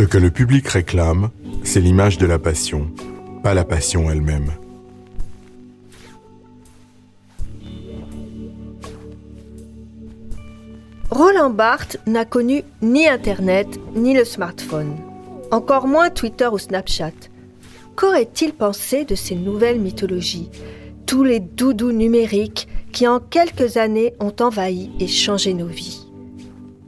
Ce que le public réclame, c'est l'image de la passion, pas la passion elle-même. Roland Barthes n'a connu ni Internet ni le smartphone, encore moins Twitter ou Snapchat. Qu'aurait-il pensé de ces nouvelles mythologies, tous les doudous numériques qui en quelques années ont envahi et changé nos vies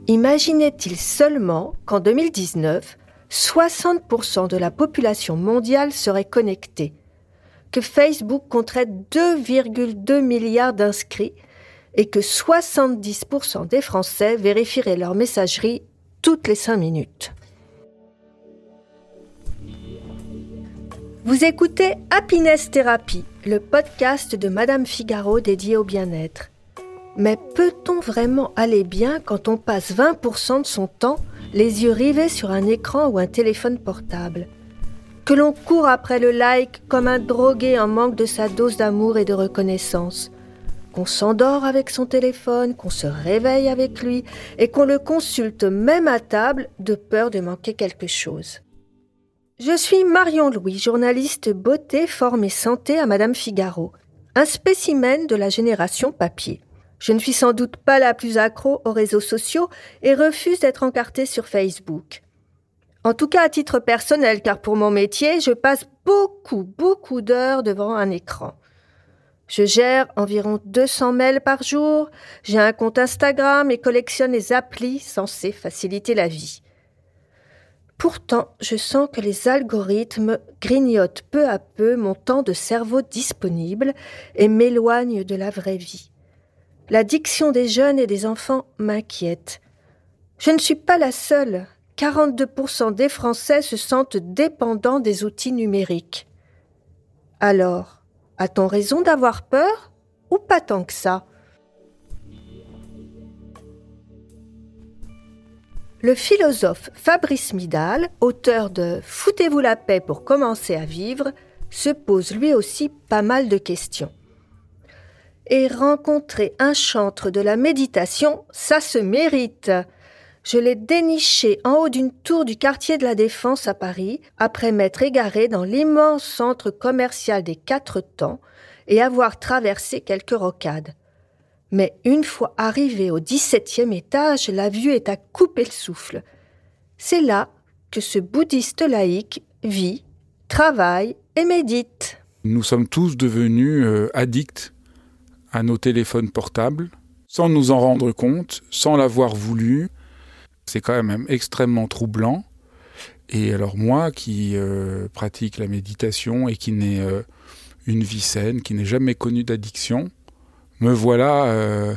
Imaginait-il seulement qu'en 2019, 60% de la population mondiale serait connectée, que Facebook compterait 2,2 milliards d'inscrits et que 70% des Français vérifieraient leur messagerie toutes les 5 minutes. Vous écoutez Happiness Therapy, le podcast de Madame Figaro dédié au bien-être. Mais peut-on vraiment aller bien quand on passe 20% de son temps les yeux rivés sur un écran ou un téléphone portable Que l'on court après le like comme un drogué en manque de sa dose d'amour et de reconnaissance qu'on s'endort avec son téléphone, qu'on se réveille avec lui et qu'on le consulte même à table de peur de manquer quelque chose. Je suis Marion Louis, journaliste beauté, forme et santé à Madame Figaro, un spécimen de la génération papier. Je ne suis sans doute pas la plus accro aux réseaux sociaux et refuse d'être encartée sur Facebook. En tout cas à titre personnel, car pour mon métier, je passe beaucoup, beaucoup d'heures devant un écran. Je gère environ 200 mails par jour, j'ai un compte Instagram et collectionne les applis censées faciliter la vie. Pourtant, je sens que les algorithmes grignotent peu à peu mon temps de cerveau disponible et m'éloignent de la vraie vie. L'addiction des jeunes et des enfants m'inquiète. Je ne suis pas la seule. 42% des Français se sentent dépendants des outils numériques. Alors, a-t-on raison d'avoir peur ou pas tant que ça? Le philosophe Fabrice Midal, auteur de Foutez-vous la paix pour commencer à vivre, se pose lui aussi pas mal de questions. Et rencontrer un chantre de la méditation, ça se mérite. Je l'ai déniché en haut d'une tour du quartier de la Défense à Paris, après m'être égaré dans l'immense centre commercial des Quatre Temps et avoir traversé quelques rocades. Mais une fois arrivé au 17e étage, la vue est à couper le souffle. C'est là que ce bouddhiste laïque vit, travaille et médite. Nous sommes tous devenus euh, addicts à nos téléphones portables, sans nous en rendre compte, sans l'avoir voulu. C'est quand même extrêmement troublant. Et alors moi qui euh, pratique la méditation et qui n'ai euh, une vie saine, qui n'ai jamais connu d'addiction, me voilà euh,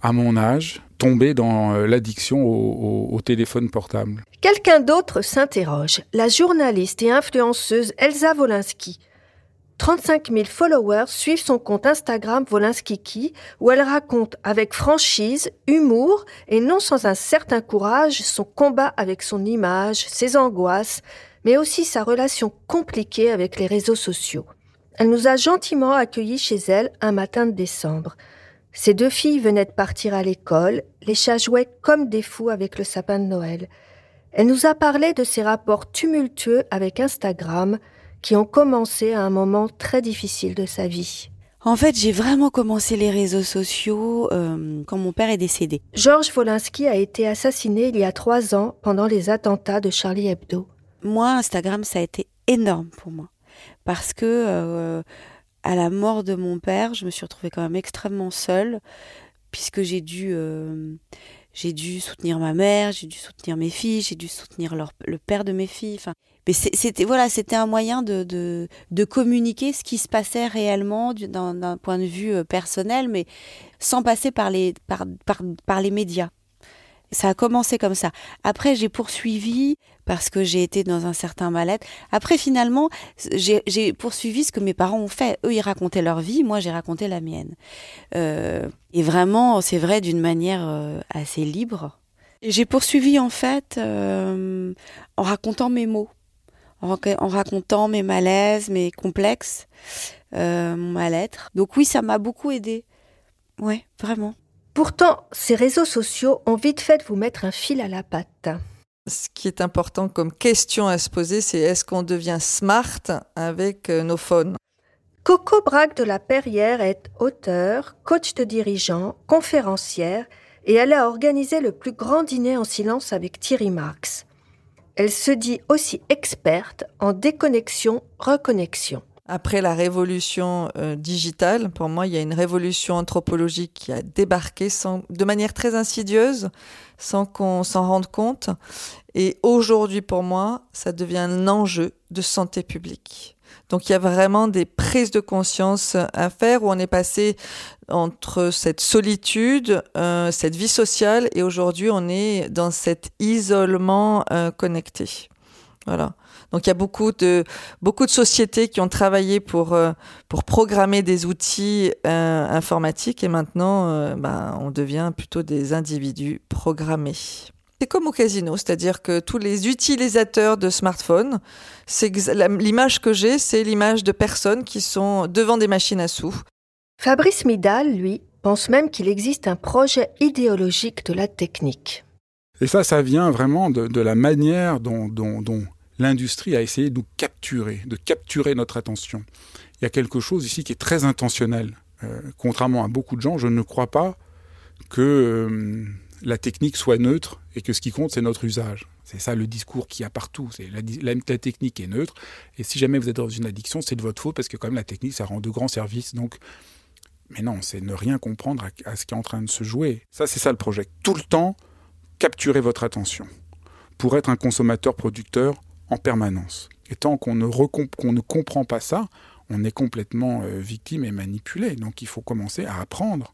à mon âge tombé dans l'addiction au, au, téléphone portable. Quelqu'un d'autre s'interroge. La journaliste et influenceuse Elsa Wolinski 35 000 followers suivent son compte Instagram Volinskiki où elle raconte avec franchise, humour et non sans un certain courage son combat avec son image, ses angoisses, mais aussi sa relation compliquée avec les réseaux sociaux. Elle nous a gentiment accueillis chez elle un matin de décembre. Ses deux filles venaient de partir à l'école, les chats jouaient comme des fous avec le sapin de Noël. Elle nous a parlé de ses rapports tumultueux avec Instagram, qui ont commencé à un moment très difficile de sa vie. En fait, j'ai vraiment commencé les réseaux sociaux euh, quand mon père est décédé. Georges Wolinski a été assassiné il y a trois ans pendant les attentats de Charlie Hebdo. Moi, Instagram, ça a été énorme pour moi. Parce que euh, à la mort de mon père, je me suis retrouvée quand même extrêmement seule, puisque j'ai dû, euh, j'ai dû soutenir ma mère, j'ai dû soutenir mes filles, j'ai dû soutenir le père de mes filles. Enfin, mais c'était voilà, c'était un moyen de, de, de, communiquer ce qui se passait réellement d'un point de vue euh, personnel, mais sans passer par les, par, par, par les médias. Ça a commencé comme ça. Après, j'ai poursuivi parce que j'ai été dans un certain mal-être. Après, finalement, j'ai poursuivi ce que mes parents ont fait. Eux, ils racontaient leur vie, moi, j'ai raconté la mienne. Euh, et vraiment, c'est vrai, d'une manière euh, assez libre. J'ai poursuivi, en fait, euh, en racontant mes mots en, racontant mes malaises, mes complexes, mon mal-être. Donc oui, ça m'a beaucoup aidé. Ouais, vraiment. Pourtant, ces réseaux sociaux ont vite fait de vous mettre un fil à la patte. Ce qui est important comme question à se poser, c'est est-ce qu'on devient smart avec euh, nos phones? Coco Braque de la Perrière est auteur, coach de dirigeants, conférencière et elle a organisé le plus grand dîner en silence avec Thierry Marx. Elle se dit aussi experte en déconnexion-reconnexion. Après la révolution euh, digitale, pour moi, il y a une révolution anthropologique qui a débarqué sans, de manière très insidieuse, sans qu'on s'en rende compte. Et aujourd'hui, pour moi, ça devient un enjeu de santé publique. Donc il y a vraiment des prises de conscience à faire où on est passé entre cette solitude, euh, cette vie sociale, et aujourd'hui on est dans cet isolement euh, connecté. Voilà. Donc il y a beaucoup de beaucoup de sociétés qui ont travaillé pour euh, pour programmer des outils informatiques et maintenant ben, on devient plutôt des individus programmés. C'est comme au casino, c'est-à-dire que tous les utilisateurs de smartphones, l'image que j'ai, c'est l'image de personnes qui sont devant des machines à sous. Fabrice Midal, lui, pense même qu'il existe un projet idéologique de la technique. Et ça, ça vient vraiment de, la manière dont, l'industrie a essayé de nous capturer, de capturer notre attention. Il y a quelque chose ici qui est très intentionnel. Euh, contrairement à beaucoup de gens, je ne crois pas que euh, la technique soit neutre et que ce qui compte, c'est notre usage. C'est ça le discours qu'il y a partout. La, technique est neutre. Et si jamais vous êtes dans une addiction, c'est de votre faute parce que quand même la technique, ça rend de grands services. Donc, mais non, c'est ne rien comprendre à, ce qui est en train de se jouer. Ça, c'est ça le projet. Tout le temps, capturer votre attention pour être un consommateur-producteur en permanence. Et tant qu'on ne, ne comprend pas ça, on est complètement euh, victime et manipulé. Donc il faut commencer à apprendre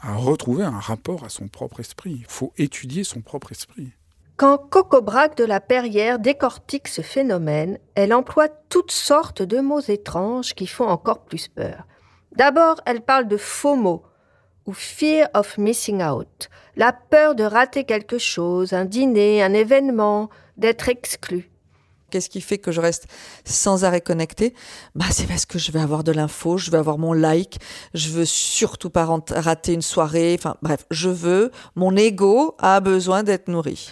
à retrouver un rapport à son propre esprit. Il faut étudier son propre esprit. Quand Coco Braque de la Perrière décortique ce phénomène, elle emploie toutes sortes de mots étranges qui font encore plus peur. D'abord, elle parle de FOMO, ou Fear of Missing Out, la peur de rater quelque chose, un dîner, un événement, d'être exclu. Qu'est-ce qui fait que je reste sans arrêt connecté bah, C'est parce que je vais avoir de l'info, je vais avoir mon like, je veux surtout pas rater une soirée. Enfin bref, je veux, mon ego a besoin d'être nourri.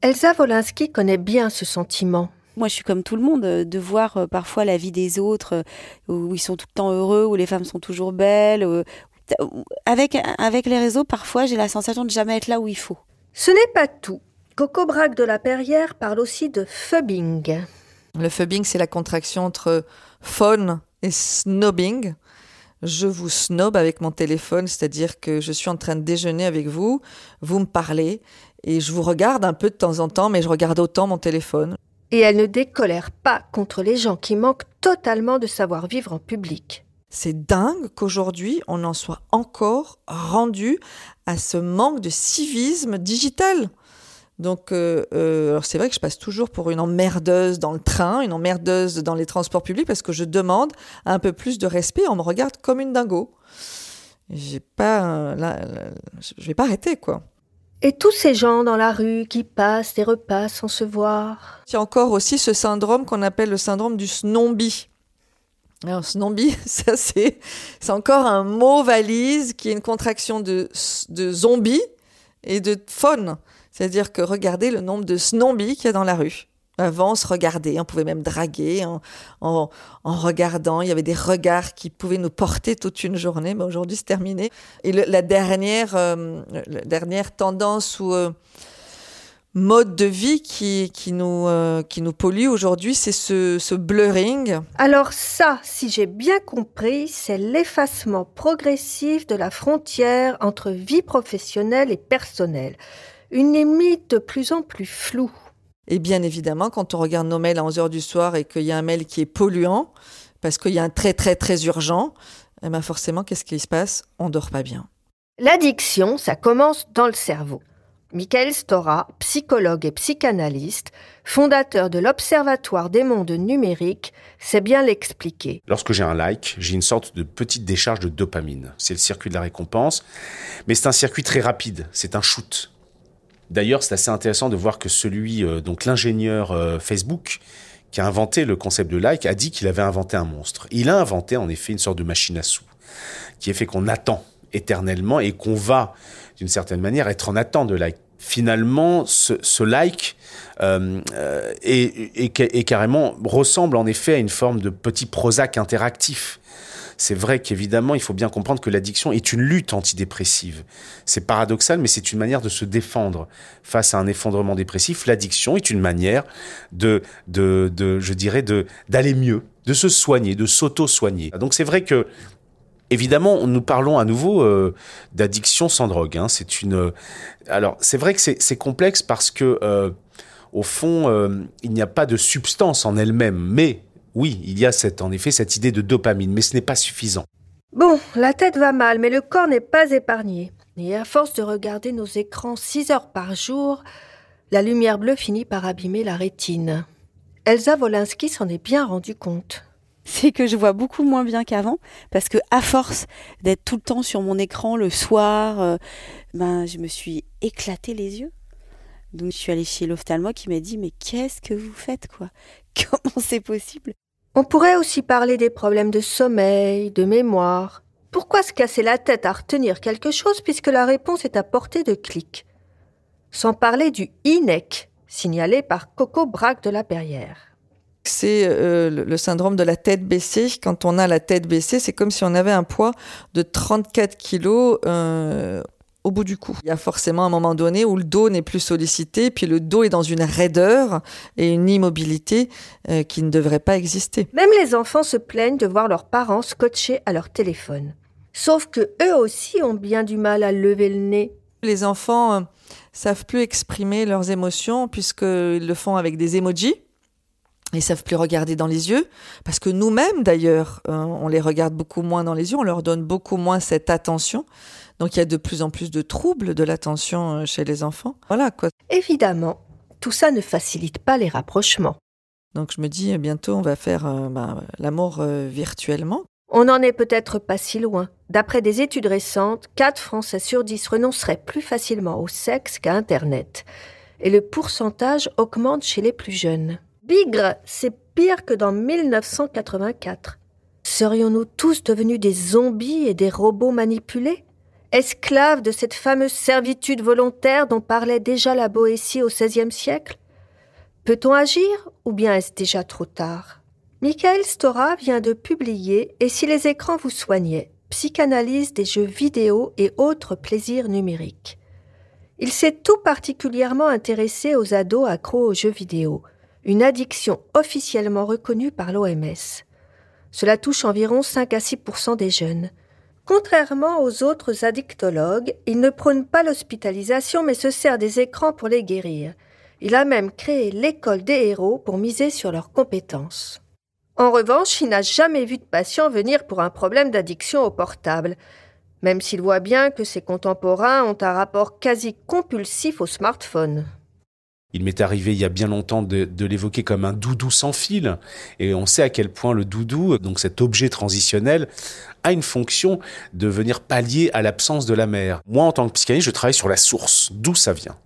Elsa Wolinski connaît bien ce sentiment. Moi, je suis comme tout le monde, euh, de voir euh, parfois la vie des autres, euh, où ils sont tout le temps heureux, où les femmes sont toujours belles. Avec, avec les réseaux, parfois, j'ai la sensation de jamais être là où il faut. Ce n'est pas tout. Coco Braque de la Perrière parle aussi de phubbing. Le phubbing, c'est la contraction entre phone et snobbing. Je vous snob avec mon téléphone, c'est-à-dire que je suis en train de déjeuner avec vous, vous me parlez, et je vous regarde un peu de temps en temps, mais je regarde autant mon téléphone. Et elle ne décolère pas contre les gens qui manquent totalement de savoir-vivre en public. C'est dingue qu'aujourd'hui on en soit encore rendu à ce manque de civisme digital. Donc, euh, euh, c'est vrai que je passe toujours pour une emmerdeuse dans le train, une emmerdeuse dans les transports publics, parce que je demande un peu plus de respect. On me regarde comme une dingo. J'ai pas, je vais pas arrêter, quoi. Et tous ces gens dans la rue qui passent et repassent sans se voir. Il y a encore aussi ce syndrome qu'on appelle le syndrome du snombi. Alors, snombi, ça c'est, c'est encore un mot valise qui est une contraction de, de zombie et de faune. C'est-à-dire que regardez le nombre de snobbies qu'il y a dans la rue. Avant, on se regardait, on pouvait même draguer en, en, regardant. Il y avait des regards qui pouvaient nous porter toute une journée, mais aujourd'hui, c'est terminé. Et la, dernière, euh, dernière tendance ou euh, mode de vie qui, qui, nous, euh, qui nous pollue aujourd'hui, c'est ce, ce blurring. Alors ça, si j'ai bien compris, c'est l'effacement progressif de la frontière entre vie professionnelle et personnelle une limite de plus en plus floue. Et bien évidemment, quand on regarde nos mails à 11h du soir et qu'il y a un mail qui est polluant, parce qu'il y a un très très très urgent, eh ben forcément, qu'est-ce qui se passe? On dort pas bien. L'addiction, ça commence dans le cerveau. Michael Stora, psychologue et psychanalyste, fondateur de l'Observatoire des mondes numériques, sait bien l'expliquer. Lorsque j'ai un like, j'ai une sorte de petite décharge de dopamine. C'est le circuit de la récompense, mais c'est un circuit très rapide, c'est un shoot. D'ailleurs, c'est assez intéressant de voir que celui, euh, donc l'ingénieur euh, Facebook, qui a inventé le concept de like, a dit qu'il avait inventé un monstre. Il a inventé en effet une sorte de machine à sous, qui est fait qu'on attend éternellement et qu'on va, d'une certaine manière, être en attente de like. finalement, ce, like euh, euh, et, carrément ressemble en effet à une forme de petit Prozac interactif. C'est vrai qu'évidemment, il faut bien comprendre que l'addiction est une lutte antidépressive. C'est paradoxal, mais c'est une manière de se défendre face à un effondrement dépressif. L'addiction est une manière de, de, de je dirais, de d'aller mieux, de se soigner, de s'auto-soigner. Donc c'est vrai que Évidemment, nous parlons à nouveau euh, d'addiction sans drogue. Hein. C'est une. Euh, alors, c'est vrai que c'est complexe parce que, euh, au fond, il n'y a pas de substance en elle-même. Mais oui, il y a cette, en effet cette idée de dopamine, mais ce n'est pas suffisant. Bon, la tête va mal, mais le corps n'est pas épargné. Et à force de regarder nos écrans six heures par jour, la lumière bleue finit par abîmer la rétine. Elsa Wolinski s'en est bien rendue compte c'est que je vois beaucoup moins bien qu'avant parce que à force d'être tout le temps sur mon écran le soir, euh, ben je me suis éclaté les yeux. Donc je suis allée chez l'ophtalmo qui m'a dit mais qu'est-ce que vous faites quoi? Comment c'est possible? On pourrait aussi parler des problèmes de sommeil, de mémoire. Pourquoi se casser la tête à retenir quelque chose puisque la réponse est à portée de clic? Sans parler du INEC, signalé par Coco Braque de la Perrière c'est euh, le syndrome de la tête baissée. Quand on a la tête baissée, c'est comme si on avait un poids de 34 kilos euh, au bout du cou. Il y a forcément un moment donné où le dos n'est plus sollicité, puis le dos est dans une raideur et une immobilité euh, qui ne devrait pas exister. Même les enfants se plaignent de voir leurs parents scotchés à leur téléphone. Sauf que eux aussi ont bien du mal à lever le nez. Les enfants savent plus exprimer leurs émotions puisqu'ils le font avec des emojis. Ils savent plus regarder dans les yeux, parce que nous-mêmes d'ailleurs, euh, on les regarde beaucoup moins dans les yeux, on leur donne beaucoup moins cette attention. Donc il y a de plus en plus de troubles de l'attention euh, chez les enfants. Voilà quoi. Évidemment, tout ça ne facilite pas les rapprochements. Donc je me dis bientôt on va faire euh, bah, l'amour virtuellement. On n'en est peut-être pas si loin. D'après des études récentes, 4 Français sur 10 renonceraient plus facilement au sexe qu'à Internet. Et le pourcentage augmente chez les plus jeunes. Bigre, c'est pire que dans 1984. Serions-nous tous devenus des zombies et des robots manipulés? Esclaves de cette fameuse servitude volontaire dont parlait déjà la Boétie au XVIe siècle? Peut-on agir ou bien est-ce déjà trop tard? Michael Stora vient de publier Et si les écrans vous soignaient Psychanalyse des jeux vidéo et autres plaisirs numériques. Il s'est tout particulièrement intéressé aux ados accros aux jeux vidéo une addiction officiellement reconnue par l'OMS. Cela touche environ 5 à 6 des jeunes. Contrairement aux autres addictologues, il ne prône pas l'hospitalisation mais se sert des écrans pour les guérir. Il a même créé l'école des héros pour miser sur leurs compétences. En revanche, il n'a jamais vu de patient venir pour un problème d'addiction au portable, même s'il voit bien que ses contemporains ont un rapport quasi compulsif au smartphone. Il m'est arrivé il y a bien longtemps de, l'évoquer comme un doudou sans fil, et on sait à quel point le doudou, donc cet objet transitionnel, a une fonction de venir pallier à l'absence de la mère. Moi, en tant que psychanalyste, je travaille sur la source, d'où ça vient?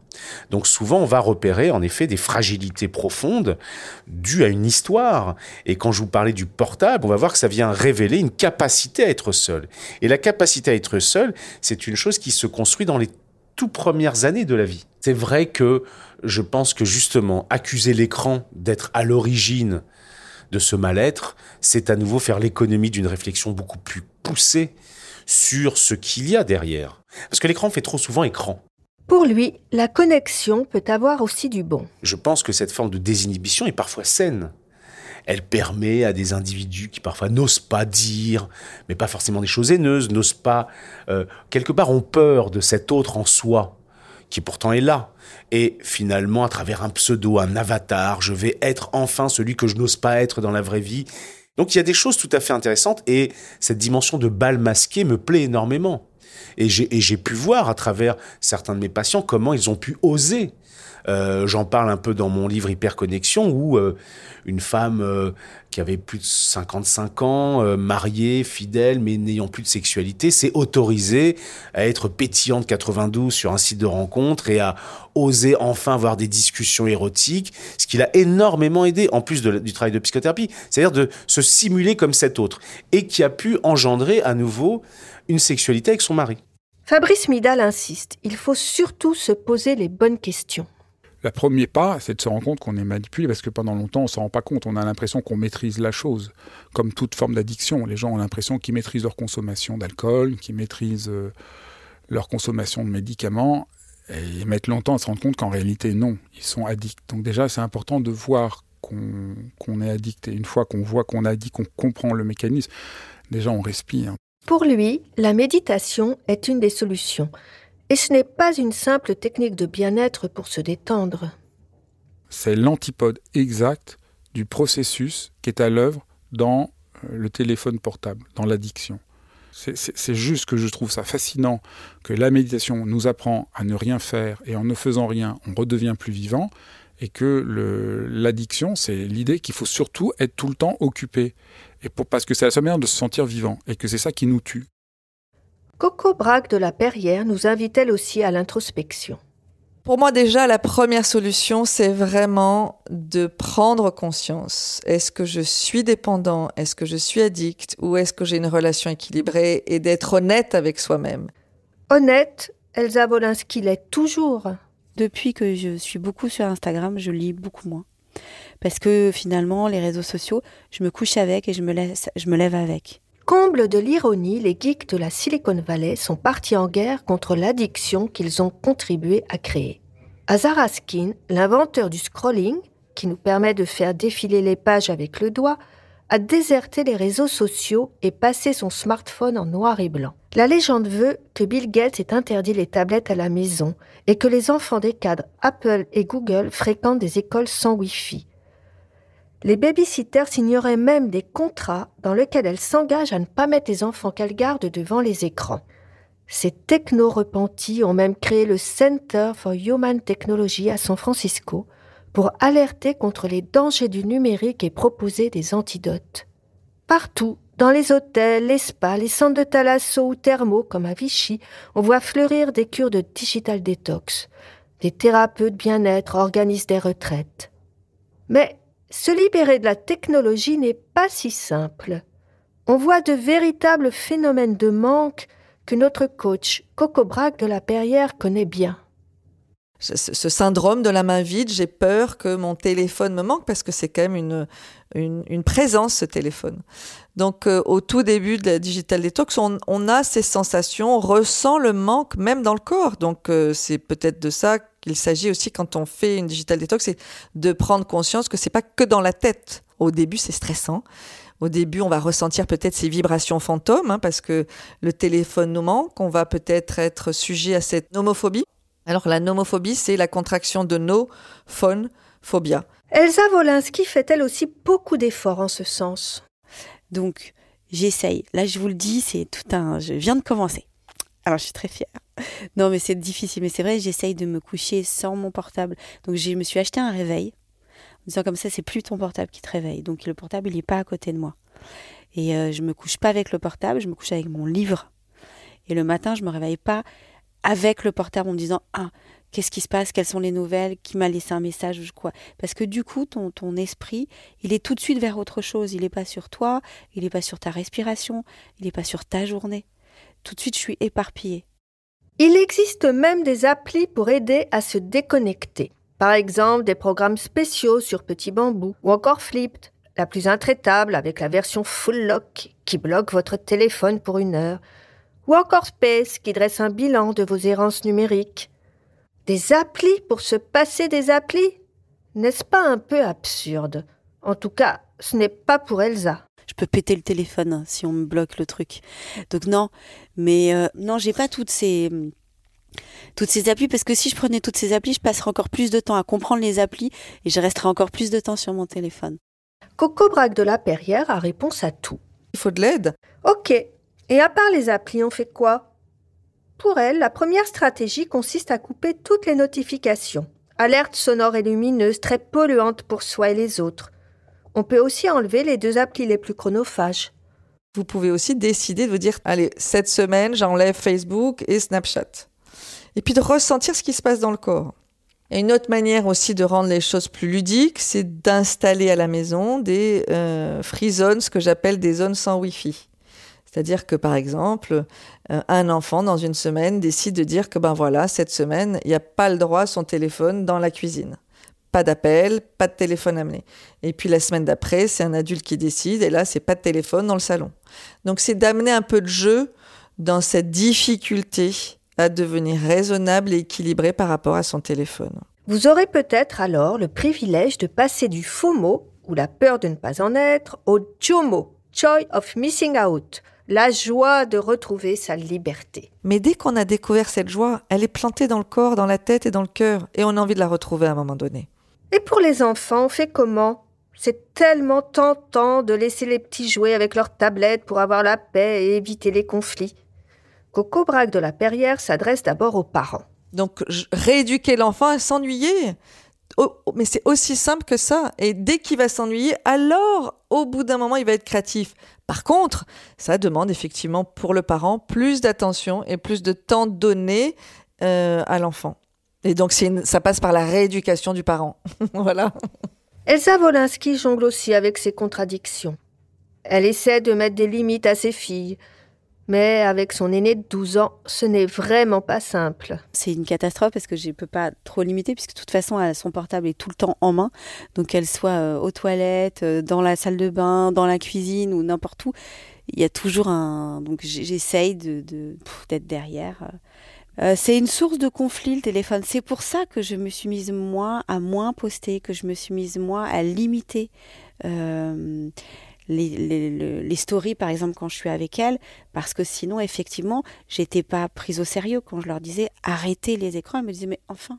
Donc souvent, on va repérer en effet des fragilités profondes dues à une histoire. Et quand je vous parlais du portable, on va voir que ça vient révéler une capacité à être seul. Et la capacité à être seul, c'est une chose qui se construit dans les tout premières années de la vie. C'est vrai que je pense que justement, accuser l'écran d'être à l'origine de ce mal-être, c'est à nouveau faire l'économie d'une réflexion beaucoup plus poussée sur ce qu'il y a derrière. Parce que l'écran fait trop souvent écran. Pour lui, la connexion peut avoir aussi du bon. Je pense que cette forme de désinhibition est parfois saine. Elle permet à des individus qui parfois n'osent pas dire, mais pas forcément des choses haineuses, n'osent pas, euh, quelque part ont peur de cet autre en soi, qui pourtant est là. Et finalement, à travers un pseudo, un avatar, je vais être enfin celui que je n'ose pas être dans la vraie vie. Donc il y a des choses tout à fait intéressantes et cette dimension de bal masqué me plaît énormément. Et j'ai pu voir à travers certains de mes patients comment ils ont pu oser euh, j'en parle un peu dans mon livre Hyperconnexion où euh, une femme euh, qui avait plus de 55 ans, mariée, fidèle, mais n'ayant plus de sexualité, s'est autorisée à être pétillante 92 sur un site de rencontre et à oser enfin avoir des discussions érotiques, ce qui l'a énormément aidé, en plus du travail de psychothérapie, c'est-à-dire de se simuler comme cet autre, et qui a pu engendrer à nouveau une sexualité avec son mari. Fabrice Midal insiste, il faut surtout se poser les bonnes questions. Le premier pas, c'est de se rendre compte qu'on est manipulé parce que pendant longtemps, on ne s'en rend pas compte. On a l'impression qu'on maîtrise la chose. Comme toute forme d'addiction, les gens ont l'impression qu'ils maîtrisent leur consommation d'alcool, qu'ils maîtrisent euh, leur consommation de médicaments. Et ils mettent longtemps à se rendre compte qu'en réalité, non, ils sont addicts. Donc déjà, c'est important de voir qu'on est addict. Et une fois qu'on voit qu'on est addict, qu'on comprend le mécanisme, déjà, on respire. Pour lui, la méditation est une des solutions. Et ce n'est pas une simple technique de bien-être pour se détendre. C'est l'antipode exact du processus qui est à l'œuvre dans euh, le téléphone portable, dans l'addiction. C'est juste que je trouve ça fascinant que la méditation nous apprend à ne rien faire et en ne faisant rien, on redevient plus vivant et que l'addiction, c'est l'idée qu'il faut surtout être tout le temps occupé et pour, parce que c'est la seule manière de se sentir vivant et que c'est ça qui nous tue. Coco Braque de la Perrière nous invite elle aussi à l'introspection. Pour moi déjà, la première solution, c'est vraiment de prendre conscience. Est-ce que je suis dépendant? Est-ce que je suis addict? Ou est-ce que j'ai une relation équilibrée? Et d'être honnête avec soi-même. Honnête, Elsa Wolinski l'est toujours. Depuis que je suis beaucoup sur Instagram, je lis beaucoup moins. Parce que finalement, les réseaux sociaux, je me couche avec et je me, lève avec. Comble de l'ironie, les geeks de la Silicon Valley sont partis en guerre contre l'addiction qu'ils ont contribué à créer. Hazar Askin, l'inventeur du scrolling, qui nous permet de faire défiler les pages avec le doigt, a déserté les réseaux sociaux et passé son smartphone en noir et blanc. La légende veut que Bill Gates ait interdit les tablettes à la maison et que les enfants des cadres Apple et Google fréquentent des écoles sans Wi-Fi. Les babysitters signeraient même des contrats dans lesquels elles s'engagent à ne pas mettre les enfants qu'elles gardent devant les écrans. Ces techno-repentis ont même créé le Center for Human Technology à San Francisco pour alerter contre les dangers du numérique et proposer des antidotes. Partout, dans les hôtels, les spas, les centres de thalasso ou thermaux comme à Vichy, on voit fleurir des cures de digital detox. Des thérapeutes bien-être organisent des retraites. Mais se libérer de la technologie n'est pas si simple. On voit de véritables phénomènes de manque que notre coach Coco Braque de la Perrière connaît bien. Ce, syndrome de la main vide, j'ai peur que mon téléphone me manque parce que c'est quand même une, une, présence, ce téléphone. Donc, euh, au tout début de la Digital Detox, on, a ces sensations, on ressent le manque même dans le corps. Donc, euh, c'est peut-être de ça qu'il s'agit aussi quand on fait une digital detox, c'est de prendre conscience que c'est pas que dans la tête. Au début, c'est stressant. Au début, on va ressentir peut-être ces vibrations fantômes hein, parce que le téléphone nous manque. On va peut-être être sujet à cette nomophobie. Alors la nomophobie, c'est la contraction de no, phone, phobia. Elsa Wolinski fait elle aussi beaucoup d'efforts en ce sens? Donc, j'essaye. Là, je vous le dis, c'est tout un. Je viens de commencer. Alors, je suis très fière. Non, mais c'est difficile. Mais c'est vrai, j'essaye de me coucher sans mon portable. Donc, je me suis acheté un réveil. En disant comme ça, c'est plus ton portable qui te réveille. Donc, le portable, il n'est pas à côté de moi. Et euh, je me couche pas avec le portable, je me couche avec mon livre. Et le matin, je me réveille pas avec le portable en me disant Ah, qu'est-ce qui se passe? Quelles sont les nouvelles? Qui m'a laissé un message ou quoi? Parce que du coup, ton, ton esprit, il est tout de suite vers autre chose. Il n'est pas sur toi, il n'est pas sur ta respiration, il n'est pas sur ta journée. Tout de suite, je suis éparpillée. Il existe même des applis pour aider à se déconnecter. Par exemple, des programmes spéciaux sur Petit Bambou ou encore Flipped, la plus intraitable avec la version Full Lock qui bloque votre téléphone pour une heure, ou encore Space qui dresse un bilan de vos errances numériques. Des applis pour se passer des applis? N'est-ce pas un peu absurde? En tout cas, ce n'est pas pour Elsa je peux péter le téléphone hein, si on me bloque le truc. Donc non, mais euh, non, j'ai pas toutes ces toutes ces applis parce que si je prenais toutes ces applis, je passerais encore plus de temps à comprendre les applis et je resterais encore plus de temps sur mon téléphone. Coco Braque de la Perrière a réponse à tout. Il faut de l'aide. Ok. Et à part les applis, on fait quoi? Pour elle, la première stratégie consiste à couper toutes les notifications. Alertes sonores et lumineuses très polluantes pour soi et les autres. On peut aussi enlever les deux applis les plus chronophages. Vous pouvez aussi décider de vous dire, allez, cette semaine, j'enlève Facebook et Snapchat. Et puis de ressentir ce qui se passe dans le corps. Et une autre manière aussi de rendre les choses plus ludiques, c'est d'installer à la maison des euh, free zones, ce que j'appelle des zones sans Wi-Fi. C'est-à-dire que par exemple, euh, un enfant dans une semaine décide de dire que ben voilà, cette semaine, il n'y a pas le droit à son téléphone dans la cuisine. Pas d'appel, pas de téléphone amené. Et puis la semaine d'après, c'est un adulte qui décide et là, c'est pas de téléphone dans le salon. Donc c'est d'amener un peu de jeu dans cette difficulté à devenir raisonnable et équilibré par rapport à son téléphone. Vous aurez peut-être alors le privilège de passer du FOMO, ou la peur de ne pas en être, au JOMO, Joy of Missing Out, la joie de retrouver sa liberté. Mais dès qu'on a découvert cette joie, elle est plantée dans le corps, dans la tête et dans le cœur, et on a envie de la retrouver à un moment donné. Et pour les enfants, on fait comment? C'est tellement tentant de laisser les petits jouer avec leurs tablettes pour avoir la paix et éviter les conflits. Coco Braque de la Perrière s'adresse d'abord aux parents. Donc, rééduquer l'enfant à s'ennuyer. mais c'est aussi simple que ça. Et dès qu'il va s'ennuyer, alors, au bout d'un moment, il va être créatif. Par contre, ça demande effectivement pour le parent plus d'attention et plus de temps donné euh, à l'enfant. Et donc, ça passe par la rééducation du parent. voilà. Elsa Wolinski jongle aussi avec ses contradictions. Elle essaie de mettre des limites à ses filles, mais avec son aîné de 12 ans, ce n'est vraiment pas simple. C'est une catastrophe parce que je ne peux pas trop limiter puisque de toute façon, son portable est tout le temps en main. Donc qu'elle soit euh, aux toilettes, euh, dans la salle de bain, dans la cuisine ou n'importe où, il y a toujours un... Donc j'essaye de, d'être derrière. Euh, c'est une source de conflit le téléphone. C'est pour ça que je me suis mise moi à moins poster, que je me suis mise moi à limiter les, les, stories, par exemple, quand je suis avec elle, parce que sinon, effectivement, j'étais pas prise au sérieux quand je leur disais arrêtez les écrans. Elle me disait mais enfin,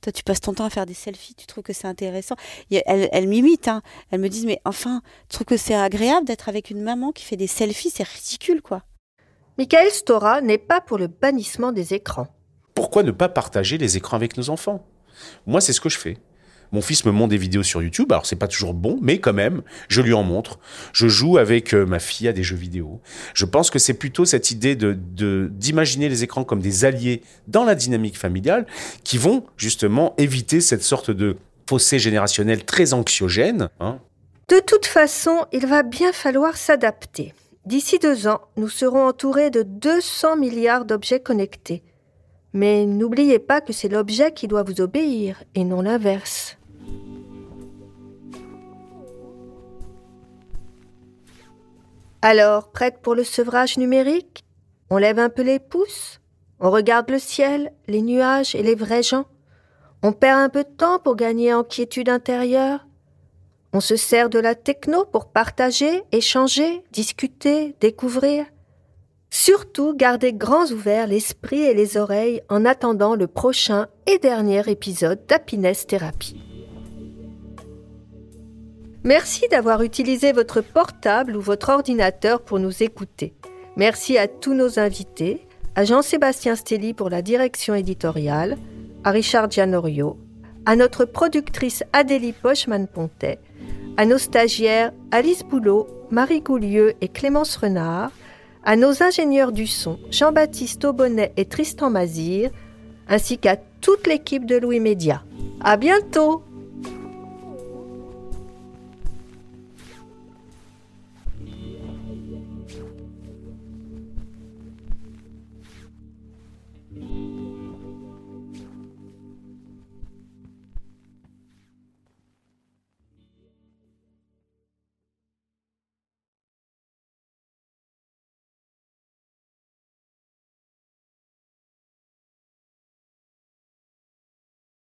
toi, tu passes ton temps à faire des selfies, tu trouves que c'est intéressant. Elle, elle m'imite, hein. Elle me dit mais enfin, tu trouves que c'est agréable d'être avec une maman qui fait des selfies, c'est ridicule, quoi. Michael Stora n'est pas pour le bannissement des écrans. Pourquoi ne pas partager les écrans avec nos enfants? Moi, c'est ce que je fais. Mon fils me montre des vidéos sur YouTube, alors c'est pas toujours bon, mais quand même, je lui en montre. Je joue avec euh, ma fille à des jeux vidéo. Je pense que c'est plutôt cette idée de d'imaginer les écrans comme des alliés dans la dynamique familiale qui vont justement éviter cette sorte de fossé générationnel très anxiogène. Hein. De toute façon, il va bien falloir s'adapter. D'ici deux ans, nous serons entourés de 200 milliards d'objets connectés. Mais n'oubliez pas que c'est l'objet qui doit vous obéir et non l'inverse. Alors, prête pour le sevrage numérique? On lève un peu les pouces On regarde le ciel, les nuages et les vrais gens. On perd un peu de temps pour gagner en quiétude intérieure. On se sert de la techno pour partager, échanger, discuter, découvrir. Surtout, gardez grands ouverts l'esprit et les oreilles en attendant le prochain et dernier épisode d'Happiness Therapy. Merci d'avoir utilisé votre portable ou votre ordinateur pour nous écouter. Merci à tous nos invités, à Jean-Sébastien Stelly pour la direction éditoriale, à Richard Gianorio, à notre productrice Adélie Pochman-Pontet, à nos stagiaires Alice Boulot, Marie Goulieu et Clémence Renard, à nos ingénieurs du son Jean-Baptiste Aubonnet et Tristan Mazir, ainsi qu'à toute l'équipe de Louis Média. À bientôt!